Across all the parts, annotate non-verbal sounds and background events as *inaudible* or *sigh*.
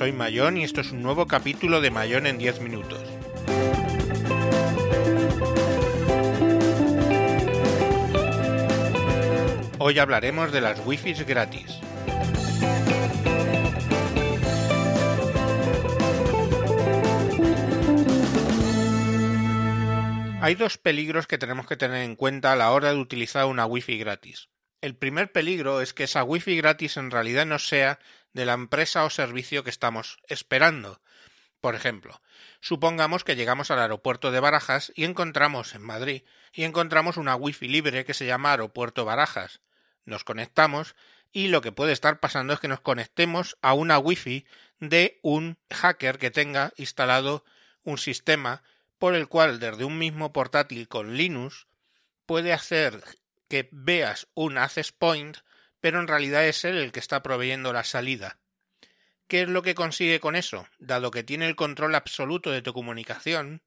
Soy Mayón y esto es un nuevo capítulo de Mayón en 10 minutos. Hoy hablaremos de las Wi-Fi gratis. Hay dos peligros que tenemos que tener en cuenta a la hora de utilizar una Wi-Fi gratis. El primer peligro es que esa Wi-Fi gratis en realidad no sea de la empresa o servicio que estamos esperando. Por ejemplo, supongamos que llegamos al aeropuerto de Barajas y encontramos en Madrid y encontramos una Wi-Fi libre que se llama Aeropuerto Barajas. Nos conectamos y lo que puede estar pasando es que nos conectemos a una Wi-Fi de un hacker que tenga instalado un sistema por el cual desde un mismo portátil con Linux puede hacer que veas un access point, pero en realidad es él el que está proveyendo la salida. ¿Qué es lo que consigue con eso? Dado que tiene el control absoluto de tu comunicación,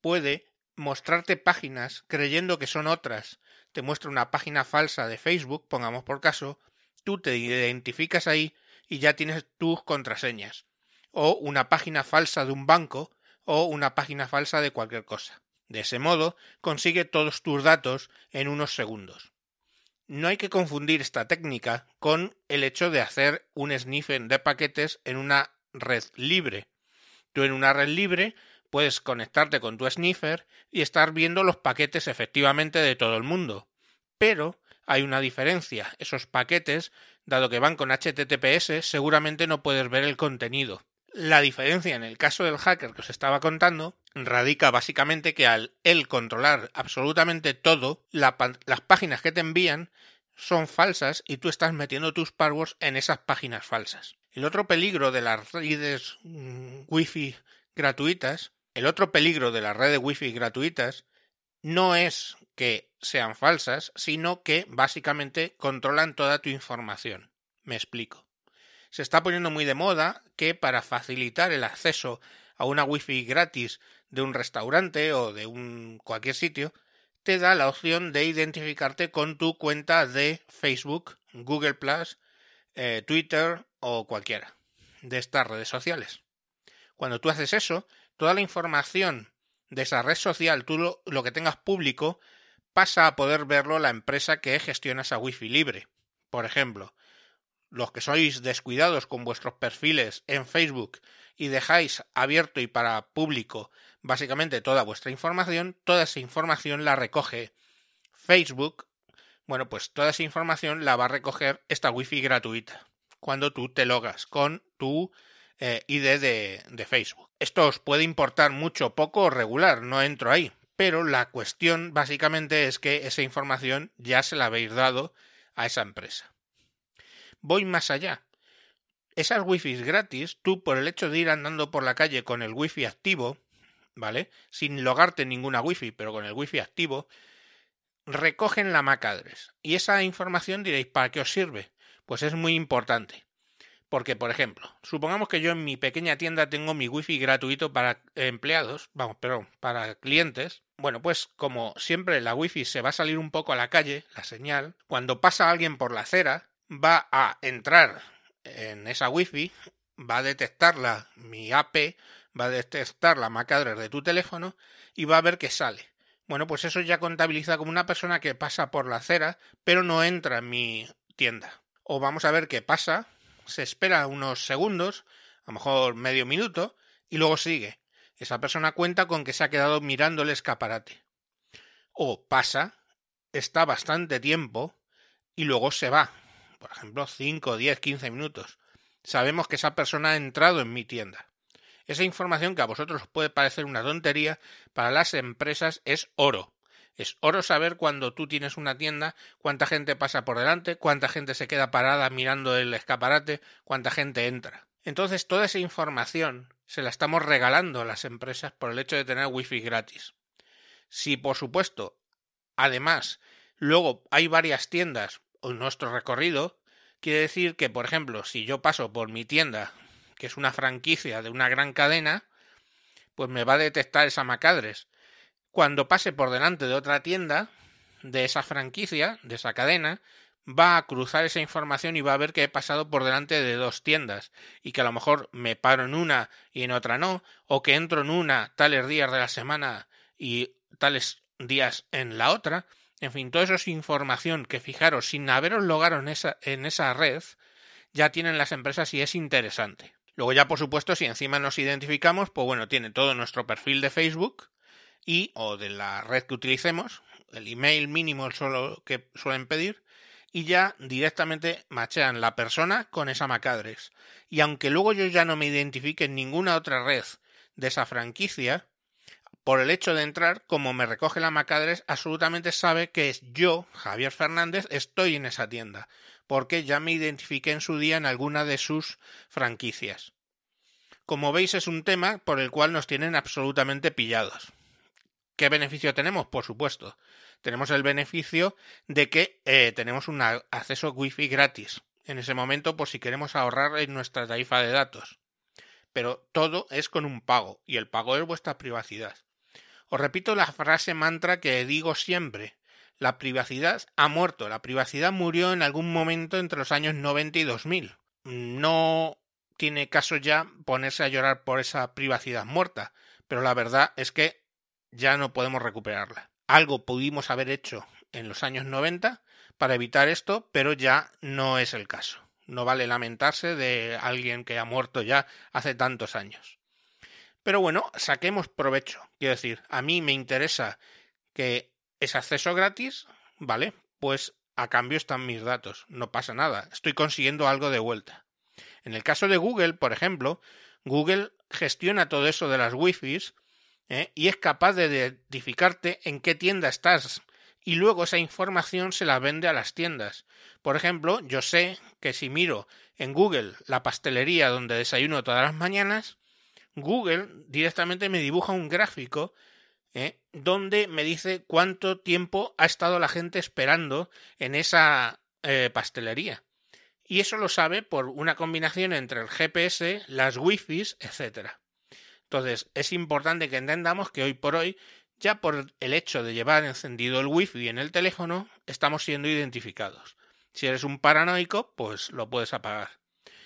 puede mostrarte páginas creyendo que son otras. Te muestra una página falsa de Facebook, pongamos por caso, tú te identificas ahí y ya tienes tus contraseñas. O una página falsa de un banco o una página falsa de cualquier cosa. De ese modo, consigue todos tus datos en unos segundos. No hay que confundir esta técnica con el hecho de hacer un sniffing de paquetes en una red libre. Tú en una red libre puedes conectarte con tu sniffer y estar viendo los paquetes efectivamente de todo el mundo. Pero hay una diferencia. Esos paquetes, dado que van con HTTPS, seguramente no puedes ver el contenido. La diferencia en el caso del hacker que os estaba contando radica básicamente que al él controlar absolutamente todo, las páginas que te envían son falsas y tú estás metiendo tus passwords en esas páginas falsas. El otro peligro de las redes mm, wifi gratuitas, el otro peligro de las redes wifi gratuitas no es que sean falsas, sino que básicamente controlan toda tu información. Me explico se está poniendo muy de moda que para facilitar el acceso a una wifi gratis de un restaurante o de un cualquier sitio, te da la opción de identificarte con tu cuenta de Facebook, Google eh, Twitter o cualquiera de estas redes sociales. Cuando tú haces eso, toda la información de esa red social, tú lo, lo que tengas público, pasa a poder verlo la empresa que gestiona esa wifi libre. Por ejemplo, los que sois descuidados con vuestros perfiles en Facebook y dejáis abierto y para público básicamente toda vuestra información, toda esa información la recoge Facebook. Bueno, pues toda esa información la va a recoger esta wifi gratuita cuando tú te logas con tu eh, ID de, de Facebook. Esto os puede importar mucho, poco o regular, no entro ahí. Pero la cuestión básicamente es que esa información ya se la habéis dado a esa empresa voy más allá. Esas wifi gratis, tú por el hecho de ir andando por la calle con el wifi activo, ¿vale? Sin logarte ninguna wifi, pero con el wifi activo, recogen la MAC address. Y esa información diréis, ¿para qué os sirve? Pues es muy importante. Porque, por ejemplo, supongamos que yo en mi pequeña tienda tengo mi wifi gratuito para empleados, vamos, perdón, para clientes. Bueno, pues como siempre la wifi se va a salir un poco a la calle, la señal, cuando pasa alguien por la acera, va a entrar en esa wifi, va a detectarla, mi AP, va a detectar la MAC address de tu teléfono y va a ver que sale. Bueno, pues eso ya contabiliza como una persona que pasa por la acera, pero no entra en mi tienda. O vamos a ver qué pasa, se espera unos segundos, a lo mejor medio minuto, y luego sigue. Esa persona cuenta con que se ha quedado mirando el escaparate. O pasa, está bastante tiempo, y luego se va por ejemplo, 5, 10, 15 minutos. Sabemos que esa persona ha entrado en mi tienda. Esa información que a vosotros os puede parecer una tontería, para las empresas es oro. Es oro saber cuando tú tienes una tienda cuánta gente pasa por delante, cuánta gente se queda parada mirando el escaparate, cuánta gente entra. Entonces toda esa información se la estamos regalando a las empresas por el hecho de tener wifi gratis. Si por supuesto, además, luego hay varias tiendas nuestro recorrido, quiere decir que, por ejemplo, si yo paso por mi tienda, que es una franquicia de una gran cadena, pues me va a detectar esa macadres. Cuando pase por delante de otra tienda de esa franquicia, de esa cadena, va a cruzar esa información y va a ver que he pasado por delante de dos tiendas y que a lo mejor me paro en una y en otra no, o que entro en una tales días de la semana y tales días en la otra. En fin, todo eso es información que fijaros, sin haberos logado en esa, en esa red, ya tienen las empresas y es interesante. Luego ya, por supuesto, si encima nos identificamos, pues bueno, tiene todo nuestro perfil de Facebook y o de la red que utilicemos, el email mínimo solo que suelen pedir, y ya directamente machean la persona con esa MacAdress. Y aunque luego yo ya no me identifique en ninguna otra red de esa franquicia, por el hecho de entrar, como me recoge la MacAdress, absolutamente sabe que es yo, Javier Fernández, estoy en esa tienda, porque ya me identifiqué en su día en alguna de sus franquicias. Como veis, es un tema por el cual nos tienen absolutamente pillados. ¿Qué beneficio tenemos? Por supuesto. Tenemos el beneficio de que eh, tenemos un acceso wifi gratis en ese momento por si queremos ahorrar en nuestra tarifa de datos. Pero todo es con un pago y el pago es vuestra privacidad. Os repito la frase mantra que digo siempre. La privacidad ha muerto. La privacidad murió en algún momento entre los años 90 y 2000. No tiene caso ya ponerse a llorar por esa privacidad muerta, pero la verdad es que ya no podemos recuperarla. Algo pudimos haber hecho en los años 90 para evitar esto, pero ya no es el caso. No vale lamentarse de alguien que ha muerto ya hace tantos años. Pero bueno, saquemos provecho. Quiero decir, a mí me interesa que es acceso gratis, ¿vale? Pues a cambio están mis datos. No pasa nada. Estoy consiguiendo algo de vuelta. En el caso de Google, por ejemplo, Google gestiona todo eso de las Wi-Fi ¿eh? y es capaz de identificarte en qué tienda estás y luego esa información se la vende a las tiendas. Por ejemplo, yo sé que si miro en Google la pastelería donde desayuno todas las mañanas, Google directamente me dibuja un gráfico ¿eh? donde me dice cuánto tiempo ha estado la gente esperando en esa eh, pastelería. Y eso lo sabe por una combinación entre el GPS, las Wi-Fi, etc. Entonces, es importante que entendamos que hoy por hoy, ya por el hecho de llevar encendido el Wi-Fi en el teléfono, estamos siendo identificados. Si eres un paranoico, pues lo puedes apagar.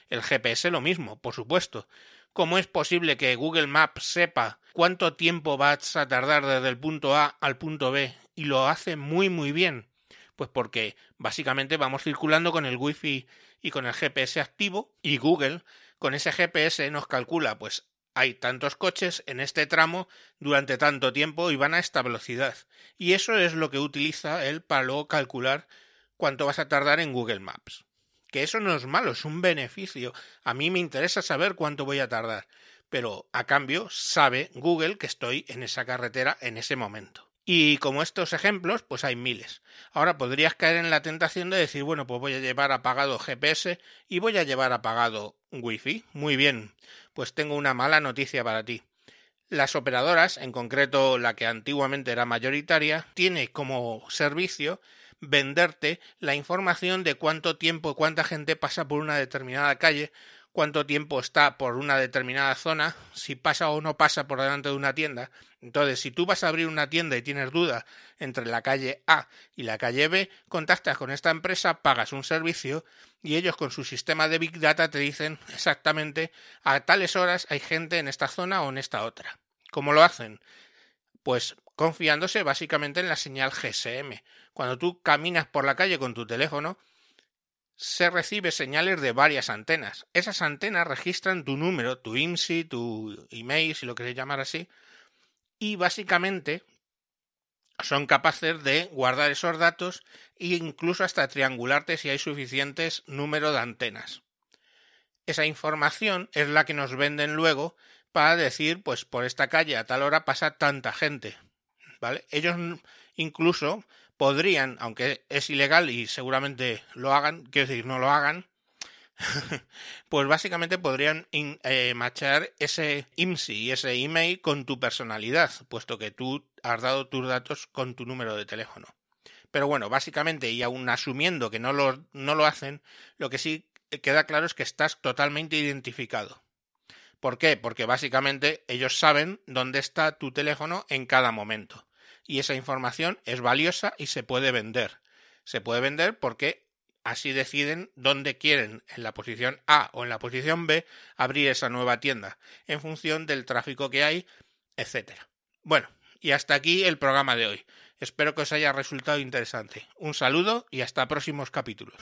El GPS lo mismo, por supuesto. ¿Cómo es posible que Google Maps sepa cuánto tiempo vas a tardar desde el punto A al punto B y lo hace muy muy bien? Pues porque básicamente vamos circulando con el Wi-Fi y con el GPS activo y Google con ese GPS nos calcula pues hay tantos coches en este tramo durante tanto tiempo y van a esta velocidad. Y eso es lo que utiliza él para luego calcular cuánto vas a tardar en Google Maps que eso no es malo, es un beneficio. A mí me interesa saber cuánto voy a tardar, pero a cambio sabe Google que estoy en esa carretera en ese momento. Y como estos ejemplos, pues hay miles. Ahora podrías caer en la tentación de decir, bueno, pues voy a llevar apagado GPS y voy a llevar apagado Wi-Fi. Muy bien, pues tengo una mala noticia para ti. Las operadoras, en concreto la que antiguamente era mayoritaria, tiene como servicio venderte la información de cuánto tiempo, cuánta gente pasa por una determinada calle, cuánto tiempo está por una determinada zona, si pasa o no pasa por delante de una tienda. Entonces, si tú vas a abrir una tienda y tienes duda entre la calle A y la calle B, contactas con esta empresa, pagas un servicio y ellos con su sistema de Big Data te dicen exactamente a tales horas hay gente en esta zona o en esta otra. ¿Cómo lo hacen? Pues confiándose básicamente en la señal GSM. Cuando tú caminas por la calle con tu teléfono, se recibe señales de varias antenas. Esas antenas registran tu número, tu IMSI, tu email, si lo queréis llamar así, y básicamente son capaces de guardar esos datos e incluso hasta triangularte si hay suficientes número de antenas. Esa información es la que nos venden luego para decir, pues por esta calle a tal hora pasa tanta gente. ¿Vale? Ellos incluso podrían, aunque es ilegal y seguramente lo hagan, quiero decir, no lo hagan, *laughs* pues básicamente podrían eh, machar ese IMSI y ese email con tu personalidad, puesto que tú has dado tus datos con tu número de teléfono. Pero bueno, básicamente, y aún asumiendo que no lo, no lo hacen, lo que sí queda claro es que estás totalmente identificado. ¿Por qué? Porque básicamente ellos saben dónde está tu teléfono en cada momento y esa información es valiosa y se puede vender. Se puede vender porque así deciden dónde quieren, en la posición A o en la posición B, abrir esa nueva tienda, en función del tráfico que hay, etcétera. Bueno, y hasta aquí el programa de hoy. Espero que os haya resultado interesante. Un saludo y hasta próximos capítulos.